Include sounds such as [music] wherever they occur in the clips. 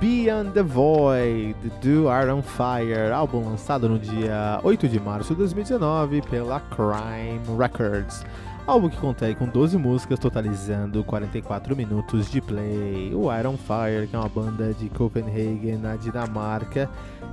Beyond the Void, do Iron Fire, álbum lançado no dia 8 de março de 2019 pela Crime Records. Álbum que contém com 12 músicas, totalizando 44 minutos de play. O Iron Fire, que é uma banda de Copenhagen, na Dinamarca,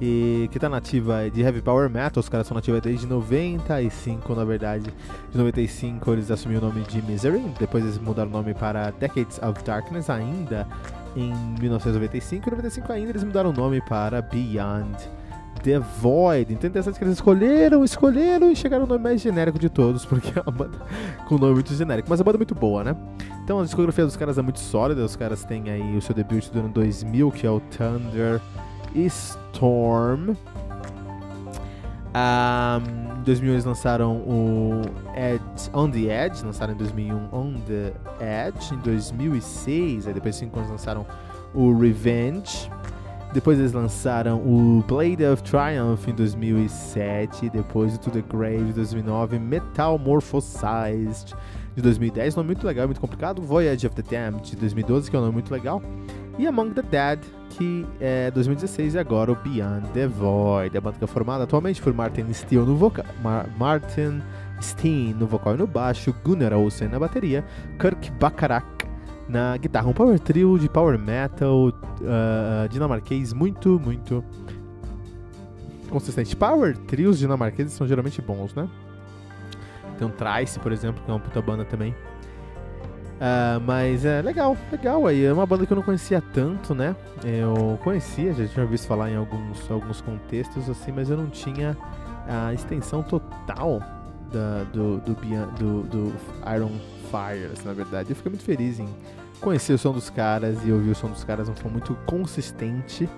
e que está nativa de heavy power metal. Os caras são nativos desde 95, na verdade. De 95 eles assumiram o nome de Misery, depois eles mudaram o nome para Decades of Darkness, ainda em 1995. Em 95 ainda eles mudaram o nome para Beyond The Void. Então é interessante que eles escolheram, escolheram e chegaram no nome mais genérico de todos, porque é uma banda com nome muito genérico. Mas é uma banda muito boa, né? Então a discografia dos caras é muito sólida. Os caras têm aí o seu debut do ano 2000, que é o Thunder Storm. Um, em 2001 eles lançaram o Edge, On The Edge, lançaram em 2001 On The Edge. Em 2006, aí depois de 5 anos lançaram o Revenge. Depois eles lançaram o Blade of Triumph em 2007. Depois o To The Grave em 2009. Metamorphosized de 2010, nome muito legal, muito complicado. Voyage of the Damned de 2012, que é um nome muito legal. E Among the Dead, que é 2016 e agora o Beyond the Void. A banda que é formada atualmente por Martin Steele no vocal, Mar Martin Steen no vocal e no baixo, Gunnar Olsen na bateria, Kirk Bacharach na guitarra, um power trio de power metal uh, dinamarquês muito, muito consistente. Power trios dinamarqueses são geralmente bons, né? Tem um Trice, por exemplo, que é uma puta banda também. Uh, mas é legal, legal aí. É uma banda que eu não conhecia tanto, né? Eu conhecia, já tinha visto falar em alguns, alguns contextos assim, mas eu não tinha a extensão total da, do, do, do, do Iron Fire, assim, na verdade. Eu fiquei muito feliz em conhecer o som dos caras e ouvir o som dos caras. Um som muito consistente.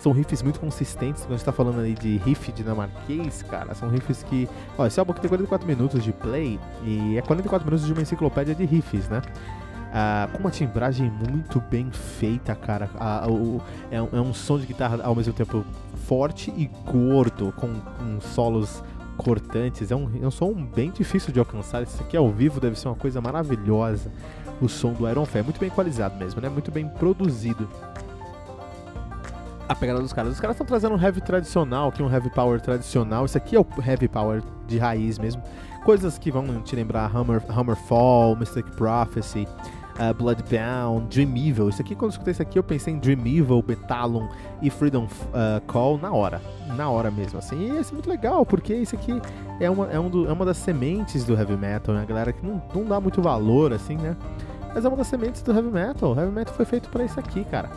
São riffs muito consistentes. Quando a gente tá falando ali de riff dinamarquês, cara, são riffs que. Ó, esse álbum aqui tem 44 minutos de play e é 44 minutos de uma enciclopédia de riffs, né? Ah, com uma timbragem muito bem feita, cara. Ah, o, é, um, é, um som de guitarra ao mesmo tempo forte e gordo, com, com solos cortantes. É um, é um som bem difícil de alcançar. Isso aqui ao vivo deve ser uma coisa maravilhosa. O som do Iron é muito bem equalizado mesmo, né? Muito bem produzido. A pegada dos caras. Os caras estão trazendo um heavy tradicional, é um heavy power tradicional. Isso aqui é o heavy power de raiz mesmo. Coisas que vão te lembrar Hammer, Hammerfall, Mystic Prophecy, uh, Bloodbound, Dream Evil. Isso aqui, quando eu escutei isso aqui, eu pensei em Dream Evil, Betalon e Freedom uh, Call na hora. Na hora mesmo, assim. E isso é muito legal, porque isso aqui é uma, é, um do, é uma das sementes do heavy metal, né? A galera que não, não dá muito valor, assim, né? Mas é uma das sementes do heavy metal. O heavy metal foi feito para isso aqui, cara.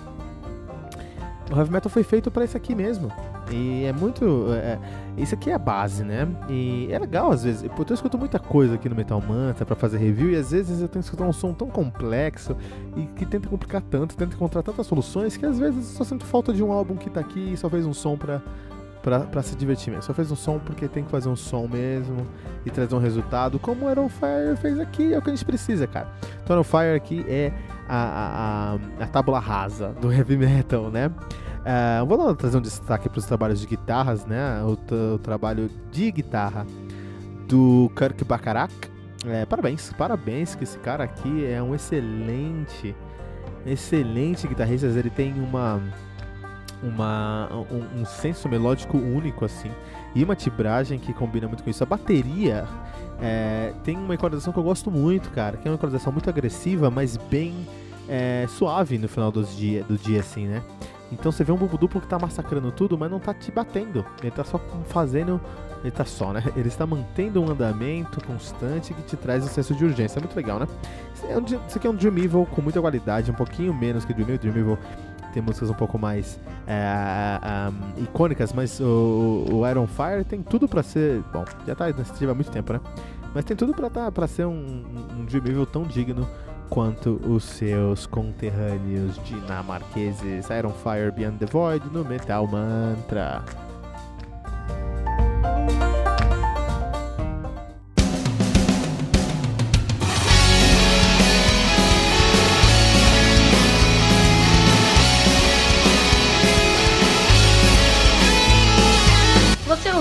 O heavy metal foi feito para isso aqui mesmo. E é muito. É, isso aqui é a base, né? E é legal às vezes. Porque eu escuto muita coisa aqui no Metal Manta para fazer review e às vezes eu tenho que escutar um som tão complexo e que tenta complicar tanto, tenta encontrar tantas soluções que às vezes só sinto falta de um álbum que tá aqui e só fez um som pra, pra, pra se divertir mesmo. Só fez um som porque tem que fazer um som mesmo e trazer um resultado, como o Iron Fire fez aqui, é o que a gente precisa, cara. Então, Iron Fire aqui é a, a, a, tábula rasa do heavy metal, né? Uh, vou trazer um destaque para os trabalhos de guitarras, né? O, o, trabalho de guitarra do Kirk Bacharach. É, parabéns, parabéns que esse cara aqui é um excelente, excelente guitarrista. Ele tem uma, uma um, um senso melódico único assim e uma tibragem que combina muito com isso. A bateria é, tem uma equalização que eu gosto muito, cara, que é uma equalização muito agressiva, mas bem é, suave no final dos dia, do dia, assim, né? Então você vê um bumbo duplo que tá massacrando tudo, mas não tá te batendo. Ele tá só fazendo. Ele tá só, né? [laughs] Ele está mantendo um andamento constante que te traz um senso de urgência. É muito legal, né? Isso aqui é um Dream Evil com muita qualidade, um pouquinho menos que Dream Evil. Dream Evil tem músicas um pouco mais é, um, icônicas, mas o, o, Iron Fire tem tudo para ser. Bom, já tá nesse há muito tempo, né? Mas tem tudo para tá, pra ser um, um Evil tão digno quanto os seus conterrâneos dinamarqueses Iron Fire Beyond the Void no Metal Mantra.